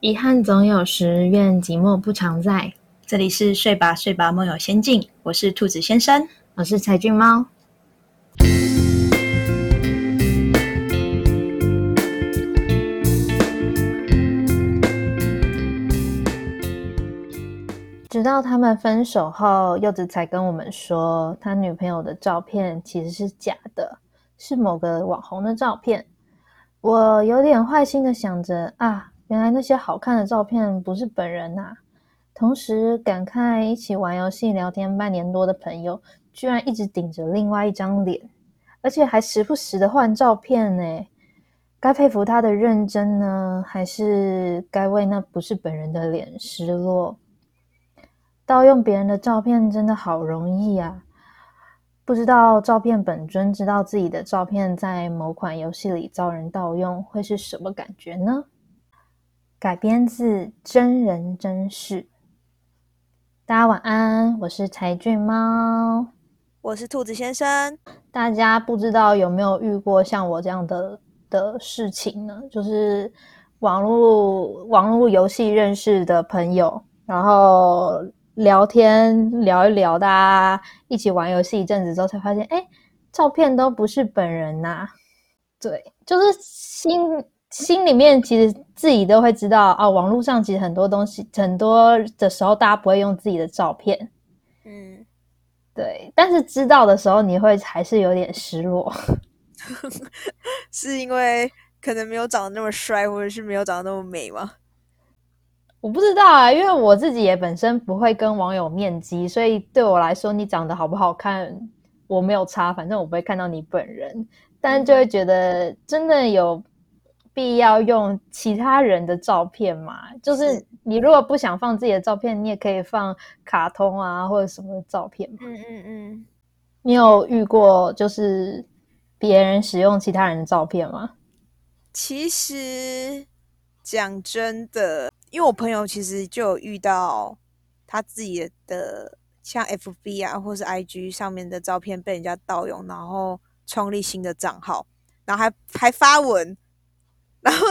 遗憾总有时，愿寂寞不常在。这里是睡吧睡吧梦游仙境，我是兔子先生，我是柴俊猫。直到他们分手后，柚子才跟我们说，他女朋友的照片其实是假的，是某个网红的照片。我有点坏心的想着啊，原来那些好看的照片不是本人呐。同时感慨，一起玩游戏聊天半年多的朋友，居然一直顶着另外一张脸，而且还时不时的换照片呢。该佩服他的认真呢，还是该为那不是本人的脸失落？盗用别人的照片真的好容易啊！不知道照片本尊知道自己的照片在某款游戏里遭人盗用，会是什么感觉呢？改编自真人真事。大家晚安，我是柴俊猫，我是兔子先生。大家不知道有没有遇过像我这样的的事情呢？就是网络网络游戏认识的朋友，然后聊天聊一聊，大家一起玩游戏一阵子之后，才发现，哎，照片都不是本人呐。对，就是心。心里面其实自己都会知道啊，网络上其实很多东西，很多的时候大家不会用自己的照片，嗯，对。但是知道的时候，你会还是有点失落，是因为可能没有长得那么帅，或者是没有长得那么美吗？我不知道啊，因为我自己也本身不会跟网友面基，所以对我来说，你长得好不好看我没有差，反正我不会看到你本人，但就会觉得真的有。必要用其他人的照片嘛？就是你如果不想放自己的照片，你也可以放卡通啊或者什么照片嘛。嗯嗯嗯。你有遇过就是别人使用其他人的照片吗？其实讲真的，因为我朋友其实就有遇到他自己的像 FB 啊或是 IG 上面的照片被人家盗用，然后创立新的账号，然后还还发文。然后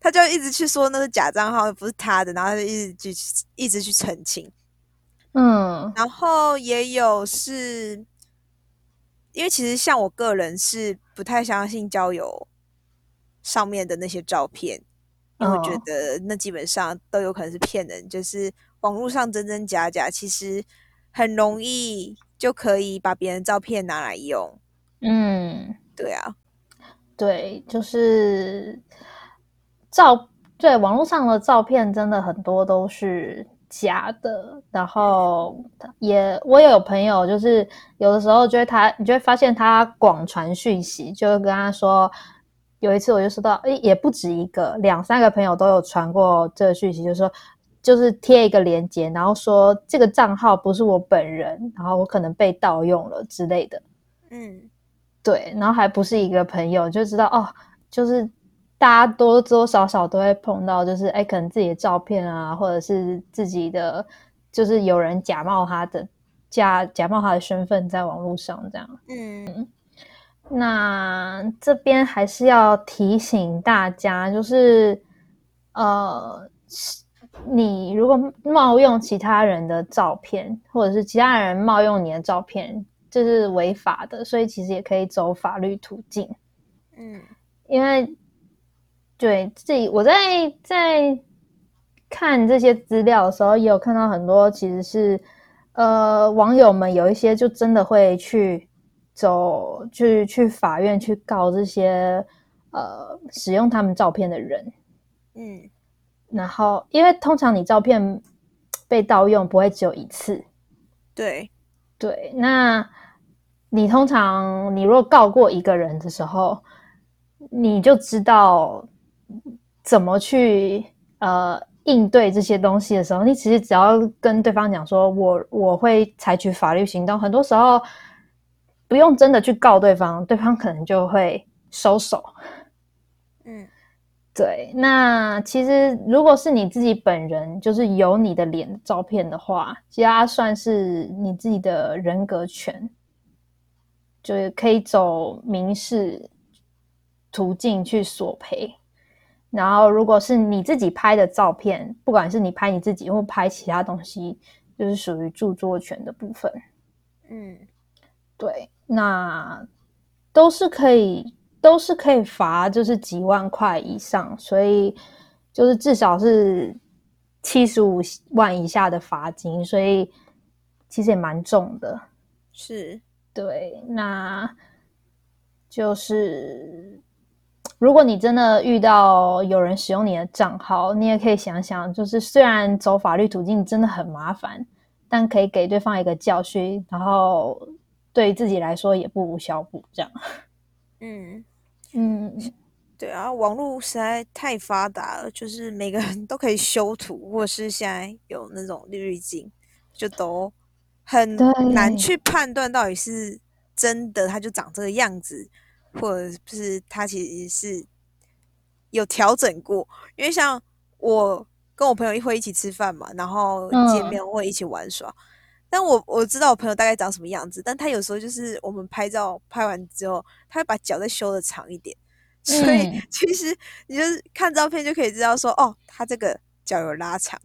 他就一直去说那是假账号，不是他的，然后他就一直去一直去澄清。嗯，然后也有是，因为其实像我个人是不太相信交友上面的那些照片，因为我觉得那基本上都有可能是骗人，就是网络上真真假假，其实很容易就可以把别人照片拿来用。嗯，对啊，对，就是。照对网络上的照片真的很多都是假的，然后也我也有朋友，就是有的时候就会他，你就会发现他广传讯息，就跟他说，有一次我就收到，诶，也不止一个，两三个朋友都有传过这个讯息，就是说，就是贴一个链接，然后说这个账号不是我本人，然后我可能被盗用了之类的，嗯，对，然后还不是一个朋友，就知道哦，就是。大家多多少少都会碰到，就是哎，可能自己的照片啊，或者是自己的，就是有人假冒他的假假冒他的身份在网络上这样。嗯，那这边还是要提醒大家，就是呃，你如果冒用其他人的照片，或者是其他人冒用你的照片，这是违法的，所以其实也可以走法律途径。嗯，因为。对自己，我在在看这些资料的时候，也有看到很多，其实是呃网友们有一些就真的会去走，去去法院去告这些呃使用他们照片的人，嗯，然后因为通常你照片被盗用不会只有一次，对。对，那你通常你如果告过一个人的时候，你就知道。怎么去呃应对这些东西的时候，你其实只要跟对方讲说，我我会采取法律行动。很多时候不用真的去告对方，对方可能就会收手。嗯，对。那其实如果是你自己本人，就是有你的脸照片的话，其实它算是你自己的人格权，就是可以走民事途径去索赔。然后如果是你自己拍的照片，不管是你拍你自己或拍其他东西，就是属于著作权的部分。嗯，对，那都是可以，都是可以罚，就是几万块以上，所以就是至少是七十五万以下的罚金，所以其实也蛮重的。是，对，那就是如果你真的遇到有人使用你的账号，你也可以想想，就是虽然走法律途径真的很麻烦。但可以给对方一个教训，然后对自己来说也不无小补，这样。嗯嗯，对啊，网络实在太发达了，就是每个人都可以修图，或者是现在有那种滤镜，就都很难去判断到底是真的，他就长这个样子，或者是他其实是有调整过，因为像我。跟我朋友一会一起吃饭嘛，然后见面会一起玩耍。但我我知道我朋友大概长什么样子，但他有时候就是我们拍照拍完之后，他会把脚再修的长一点，所以其实你就是看照片就可以知道说，哦，他这个脚有拉长。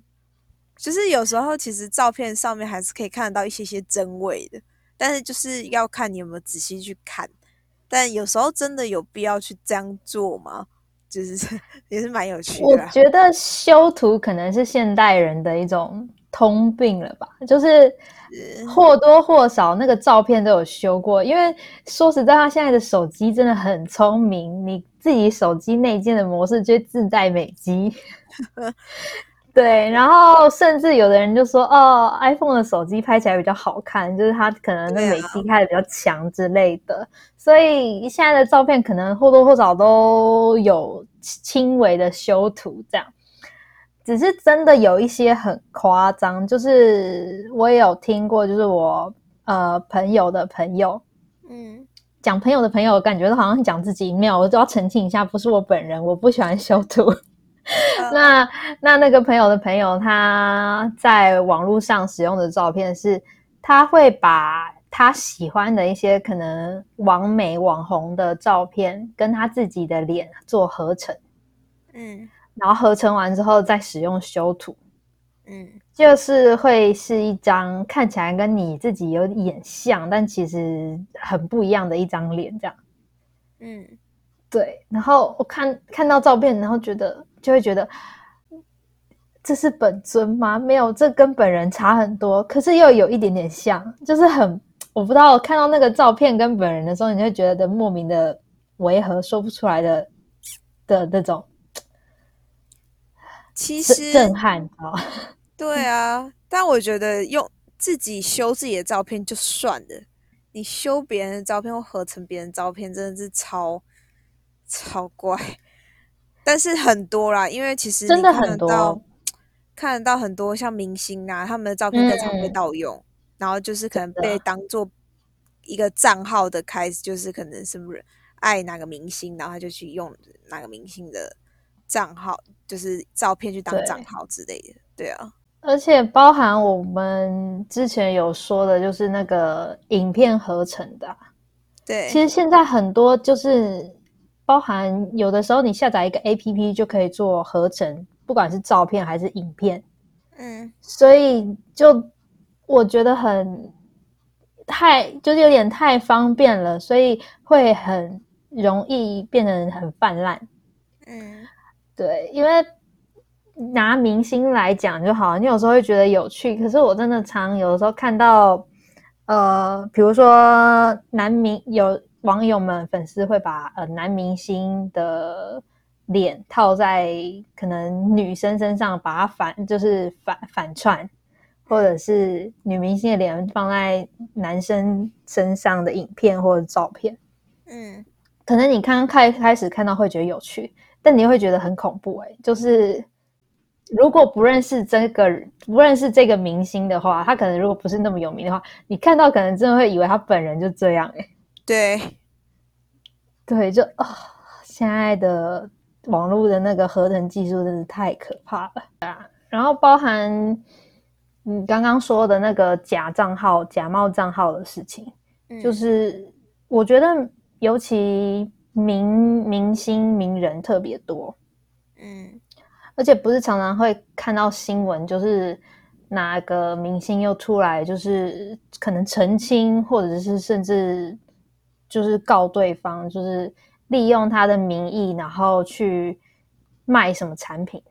就是有时候其实照片上面还是可以看得到一些些真伪的，但是就是要看你有没有仔细去看。但有时候真的有必要去这样做吗？就是 也是蛮有趣的。我觉得修图可能是现代人的一种通病了吧，就是或多或少那个照片都有修过。因为说实在话，现在的手机真的很聪明，你自己手机内建的模式就自带美肌。对，然后甚至有的人就说：“哦，iPhone 的手机拍起来比较好看，就是它可能那美肌开的比较强之类的。”所以现在的照片可能或多或少都有轻微的修图，这样。只是真的有一些很夸张，就是我也有听过，就是我呃朋友的朋友，嗯，讲朋友的朋友，感觉都好像讲自己没有，我都要澄清一下，不是我本人，我不喜欢修图。那那那个朋友的朋友，他在网络上使用的照片是，他会把他喜欢的一些可能网美网红的照片，跟他自己的脸做合成，嗯，然后合成完之后再使用修图，嗯，就是会是一张看起来跟你自己有点像，但其实很不一样的一张脸，这样，嗯，对，然后我看看到照片，然后觉得。就会觉得这是本尊吗？没有，这跟本人差很多，可是又有一点点像，就是很我不知道。看到那个照片跟本人的时候，你会觉得莫名的违和，说不出来的的那种，其实震撼啊！对啊，但我觉得用自己修自己的照片就算了，你修别人的照片或合成别人照片，真的是超超怪。但是很多啦，因为其实真的很多，看得到很多像明星啊，他们的照片经常被盗用，然后就是可能被当做一个账号的开始，就是可能是不是爱哪个明星，然后他就去用哪个明星的账号，就是照片去当账号之类的。对啊，而且包含我们之前有说的，就是那个影片合成的，对，其实现在很多就是。包含有的时候，你下载一个 A P P 就可以做合成，不管是照片还是影片，嗯，所以就我觉得很太就是有点太方便了，所以会很容易变得很泛滥，嗯，对，因为拿明星来讲就好，你有时候会觉得有趣，可是我真的常有的时候看到，呃，比如说男明有。网友们、粉丝会把呃男明星的脸套在可能女生身上，把它反就是反反串，或者是女明星的脸放在男生身上的影片或者照片。嗯，可能你刚开开始看到会觉得有趣，但你会觉得很恐怖。哎，就是如果不认识这个不认识这个明星的话，他可能如果不是那么有名的话，你看到可能真的会以为他本人就这样。哎。对，对，就啊，现在的网络的那个合成技术真是太可怕了。啊！然后包含你刚刚说的那个假账号、假冒账号的事情，就是我觉得尤其明明星、名人特别多，嗯，而且不是常常会看到新闻，就是哪个明星又出来，就是可能澄清，或者是甚至就是告对方，就是利用他的名义，然后去卖什么产品，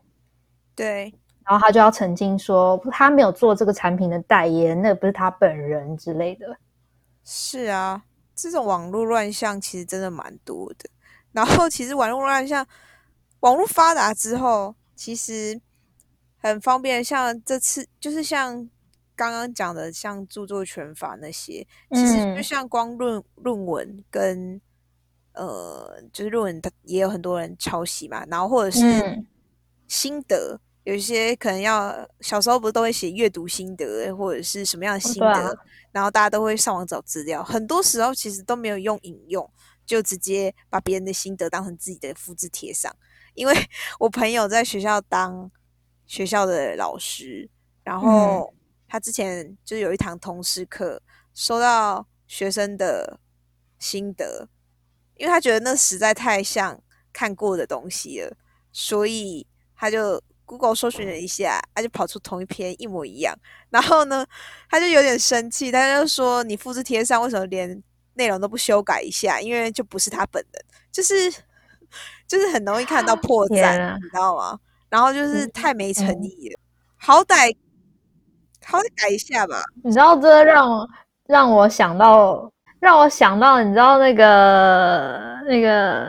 对，然后他就要澄清说他没有做这个产品的代言，那不是他本人之类的。是啊，这种网络乱象其实真的蛮多的。然后其实网络乱象，网络发达之后，其实很方便。像这次就是像刚刚讲的，像著作权法那些，其实就像光论论文跟呃，就是论文，它也有很多人抄袭嘛。然后或者是心得，有一些可能要小时候不是都会写阅读心得，或者是什么样的心得，然后大家都会上网找资料。很多时候其实都没有用引用。就直接把别人的心得当成自己的复制贴上，因为我朋友在学校当学校的老师，然后他之前就有一堂通识课，收到学生的心得，因为他觉得那实在太像看过的东西了，所以他就 Google 搜寻了一下，他就跑出同一篇一模一样，然后呢，他就有点生气，他就说：“你复制贴上，为什么连？”内容都不修改一下，因为就不是他本人，就是就是很容易看到破绽，你知道吗？然后就是太没诚意了，好歹好歹改一下吧。你知道这让我让我想到，让我想到，你知道那个那个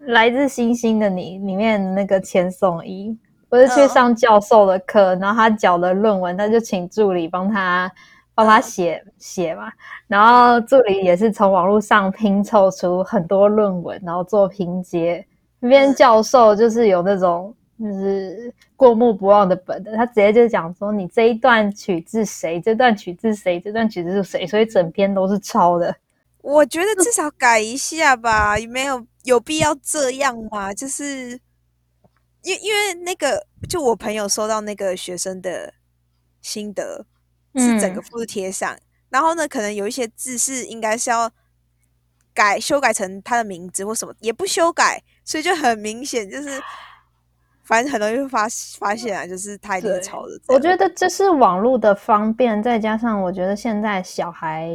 来自星星的你里面那个千颂伊，不是去上教授的课，然后他交的论文，他就请助理帮他。帮他写写嘛，然后助理也是从网络上拼凑出很多论文，然后做拼接。那边教授就是有那种就是过目不忘的本的，他直接就讲说你这一段取自谁，这段取自谁，这段取自谁，所以整篇都是抄的。我觉得至少改一下吧，没有有必要这样吗？就是因因为那个就我朋友收到那个学生的心得。是整个复制贴上，然后呢，可能有一些字是应该是要改修改成他的名字或什么，也不修改，所以就很明显，就是反正很容易会发发现啊，就是他一定抄的。我觉得这是网络的方便，再加上我觉得现在小孩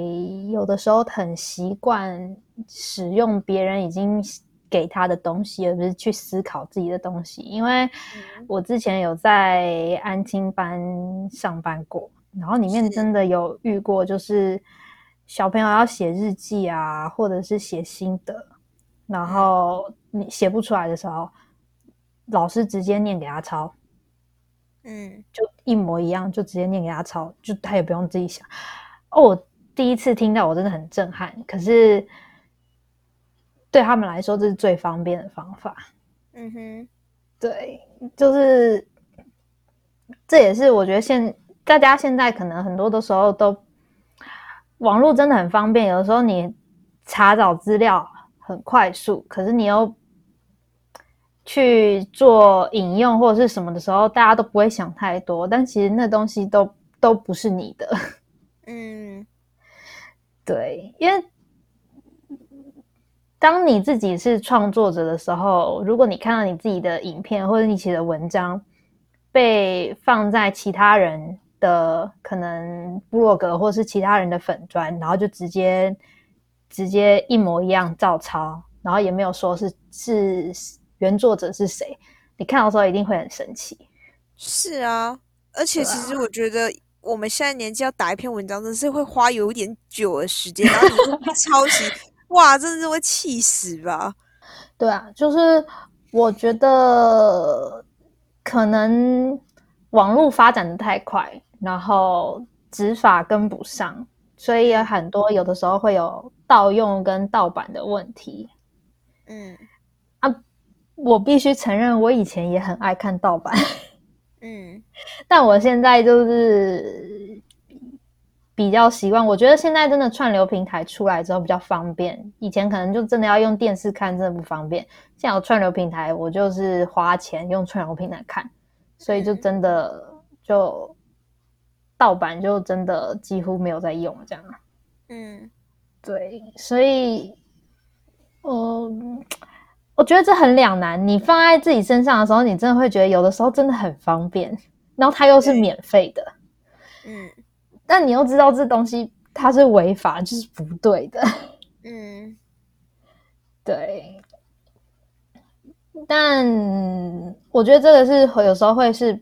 有的时候很习惯使用别人已经给他的东西，而不是去思考自己的东西。因为我之前有在安亲班上班过。然后里面真的有遇过，就是小朋友要写日记啊，或者是写心得，然后你写不出来的时候，老师直接念给他抄，嗯，就一模一样，就直接念给他抄，就他也不用自己想。哦，我第一次听到，我真的很震撼。可是对他们来说，这是最方便的方法。嗯哼，对，就是这也是我觉得现。大家现在可能很多的时候都网络真的很方便，有的时候你查找资料很快速，可是你又去做引用或者是什么的时候，大家都不会想太多。但其实那东西都都不是你的，嗯，对，因为当你自己是创作者的时候，如果你看到你自己的影片或者你写的文章被放在其他人。的可能部落格或是其他人的粉砖，然后就直接直接一模一样照抄，然后也没有说是是原作者是谁，你看到时候一定会很生气。是啊，而且其实我觉得我们现在年纪要打一篇文章，真是会花有一点久的时间，然后你抄袭，哇，真的是会气死吧？对啊，就是我觉得可能网络发展的太快。然后执法跟不上，所以也很多有的时候会有盗用跟盗版的问题。嗯啊，我必须承认，我以前也很爱看盗版。嗯，但我现在就是比较习惯。我觉得现在真的串流平台出来之后比较方便，以前可能就真的要用电视看，真的不方便。现在有串流平台，我就是花钱用串流平台看，所以就真的就。盗版就真的几乎没有在用，这样。嗯，对，所以，嗯，我我觉得这很两难。你放在自己身上的时候，你真的会觉得有的时候真的很方便，然后它又是免费的，嗯但你又知道这东西它是违法，就是不对的。嗯 对，但我觉得这个是会有时候会是，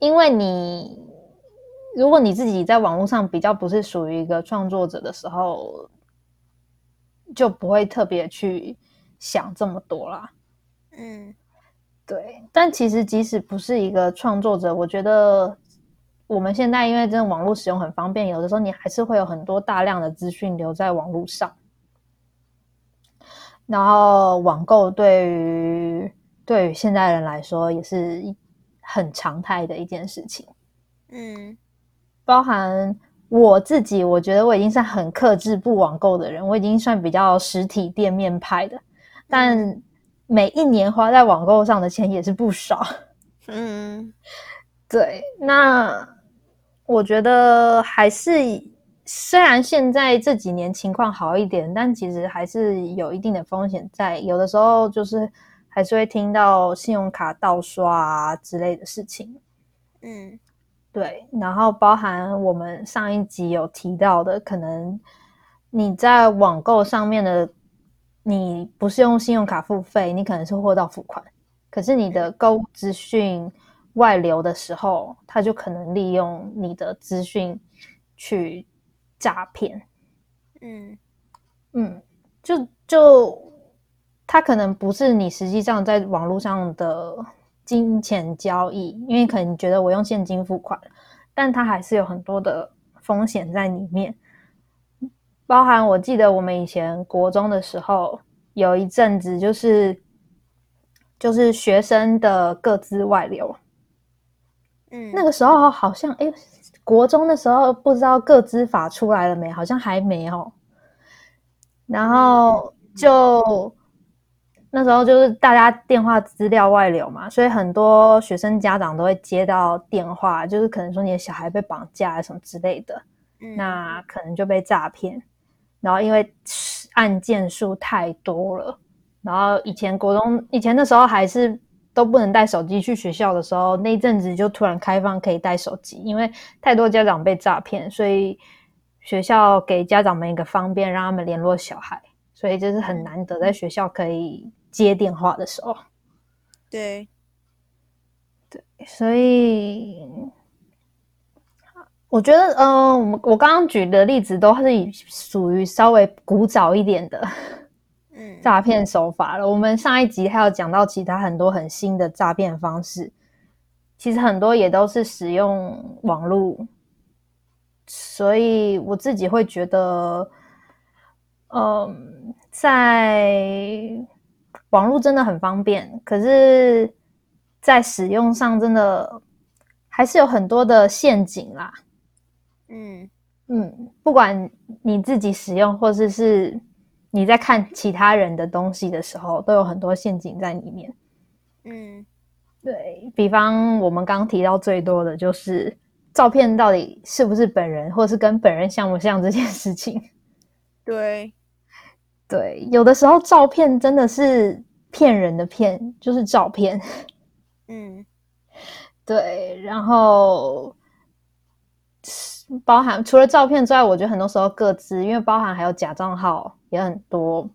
因为你如果你自己在网络上比较不是属于一个创作者的时候，就不会特别去想这么多啦。嗯对，但其实即使不是一个创作者，我觉得我们现在因为真的网络使用很方便，有的时候你还是会有很多大量的资讯留在网络上。然后网购对于对于现代人来说也是很常态的一件事情，嗯包含我自己，我觉得我已经算很克制不网购的人，我已经算比较实体店面派的，但每一年花在网购上的钱也是不少。嗯 对，那我觉得还是虽然现在这几年情况好一点，但其实还是有一定的风险在。有的时候就是还是会听到信用卡盗刷啊之类的事情。嗯对，然后包含我们上一集有提到的，可能你在网购上面的，你不是用信用卡付费，你可能是货到付款，可是你的购物资讯外流的时候，他就可能利用你的资讯去诈骗。嗯嗯，就就他可能不是你实际上在网络上的金钱交易，因为可能你觉得我用现金付款，但他还是有很多的风险在里面。包含我记得我们以前国中的时候，有一阵子就是就是学生的各自外流，嗯，那个时候好像哎，国中的时候不知道各资法出来了没？好像还没有。然后就那时候就是大家电话资料外流嘛，所以很多学生家长都会接到电话，就是可能说你的小孩被绑架什么之类的，嗯那可能就被诈骗。然后因为案件数太多了，然后以前国中以前那时候还是都不能带手机去学校的时候，那一阵子就突然开放可以带手机，因为太多家长被诈骗，所以学校给家长们一个方便，让他们联络小孩，所以就是很难得在学校可以接电话的时候，对，所以我觉得，嗯、我刚刚举的例子都是以属于稍微古早一点的嗯诈骗手法了。我们上一集还有讲到其他很多很新的诈骗方式，其实很多也都是使用网络，所以我自己会觉得，嗯，在网络真的很方便，可是，在使用上真的还是有很多的陷阱啦。嗯嗯，不管你自己使用，或者是你在看其他人的东西的时候，都有很多陷阱在里面。嗯对比方，我们刚刚提到最多的就是照片到底是不是本人，或是跟本人像不像这件事情。对，对，有的时候照片真的是骗人的骗，就是照片。嗯对，然后包含除了照片之外，我觉得很多时候各自，因为包含还有假账号也很多。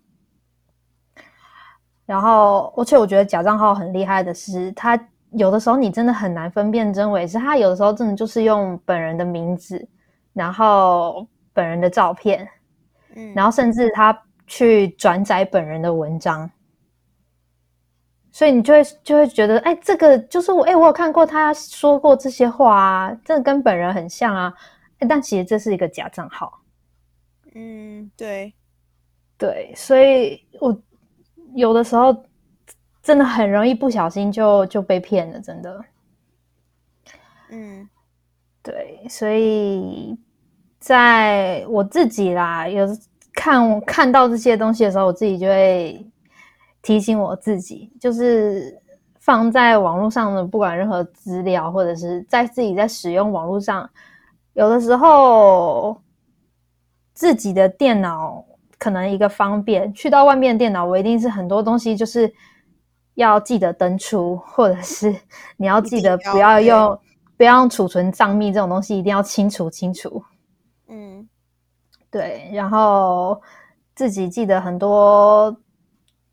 然后，而且我觉得假账号很厉害的是，他有的时候你真的很难分辨真伪，是他有的时候真的就是用本人的名字，然后本人的照片，嗯，然后甚至他去转载本人的文章，所以你就会就会觉得，哎，这个就是我，哎，我有看过他说过这些话啊，这个跟本人很像啊，哎但其实这是一个假账号，嗯对，对，所以我有的时候真的很容易不小心就就被骗了，真的。嗯。对，所以在我自己啦，有看看到这些东西的时候，我自己就会提醒我自己，就是放在网络上的不管任何资料，或者是在自己在使用网络上，有的时候自己的电脑可能一个方便，去到外面电脑，我一定是很多东西就是要记得登出，或者是 你要记得不要用不要用储存账密这种东西，一定要清除清除。嗯，对，然后自己记得很多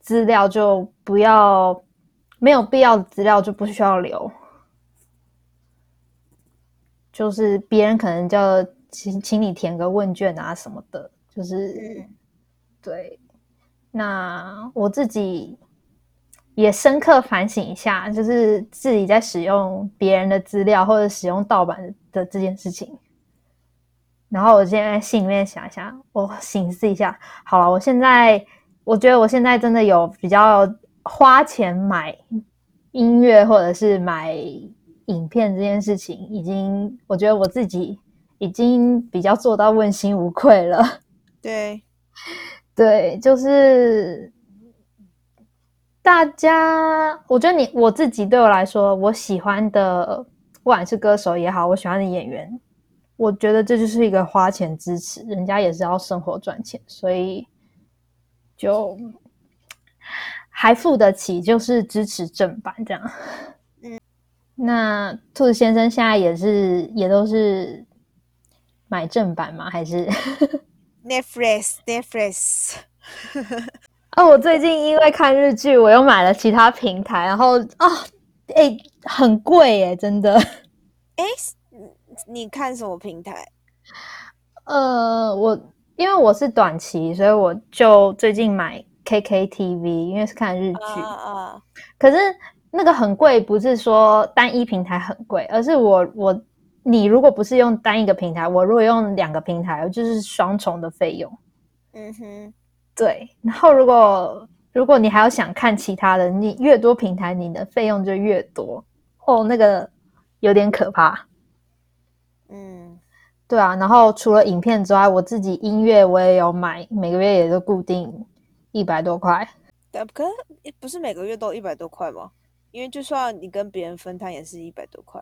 资料就不要没有必要的资料就不需要留。就是别人可能叫请请你填个问卷啊什么的，就是对。那我自己也深刻反省一下，就是自己在使用别人的资料或者使用盗版的这件事情。然后我现在心里面想一下，我醒思一下，好了，我现在我觉得我现在真的有比较花钱买音乐或者是买。影片这件事情，已经我觉得我自己已经比较做到问心无愧了。对，对，就是大家，我觉得你我自己对我来说，我喜欢的，不管是歌手也好，我喜欢的演员，我觉得这就是一个花钱支持，人家也是要生活赚钱，所以就还付得起，就是支持正版这样。那兔子先生现在也是也都是买正版吗？还是 Netflix Netflix？哦，我最近因为看日剧，我又买了其他平台，然后啊，哎，很贵哎，真的。哎，你看什么平台？呃，我因为我是短期，所以我就最近买 KKTV，因为是看日剧啊。可是。那个很贵，不是说单一平台很贵，而是我我你如果不是用单一个平台，我如果用两个平台，就是双重的费用。嗯哼，对。然后如果如果你还要想看其他的，你越多平台，你的费用就越多。哦，那个有点可怕。嗯，对啊。然后除了影片之外，我自己音乐我也有买，每个月也都固定一百多块。可不是每个月都一百多块吗？因为就算你跟别人分摊，也是一百多块。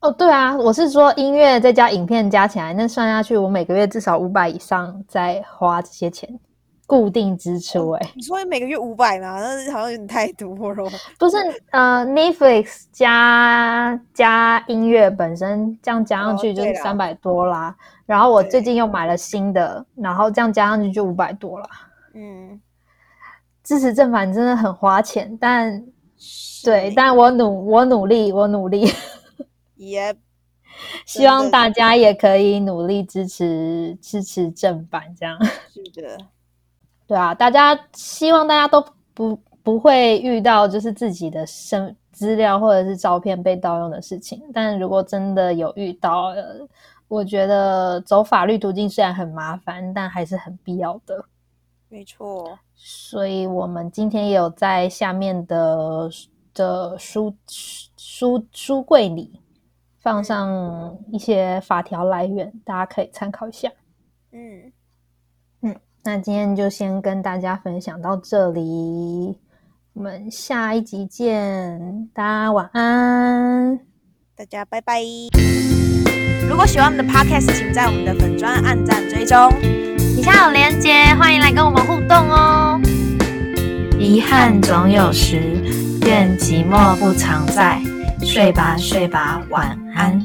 哦，对啊，我是说音乐再加影片加起来，那算下去，我每个月至少五百以上在花这些钱，固定支出。哎，你说每个月五百吗？那好像有点太多了。不是，呃，Netflix 加加音乐本身这样加上去就是三百多啦。然后我最近又买了新的，然后这样加上去就五百多了。嗯，支持正版真的很花钱，但。对，但我努，我努力，我努力，也希望大家也可以努力支持支持正版，这样。是的，对啊，大家希望大家都不不会遇到就是自己的身资料或者是照片被盗用的事情，但如果真的有遇到，我觉得走法律途径虽然很麻烦，但还是很必要的。没错，所以我们今天也有在下面的的书书书柜里放上一些法条来源，大家可以参考一下。嗯嗯，那今天就先跟大家分享到这里，我们下一集见，大家晚安，大家拜拜。如果喜欢我们的 podcast，请在我们的粉砖按赞追踪。底下有连接，欢迎来跟我们互动哦。遗憾总有时，愿寂寞不常在。睡吧，睡吧，晚安。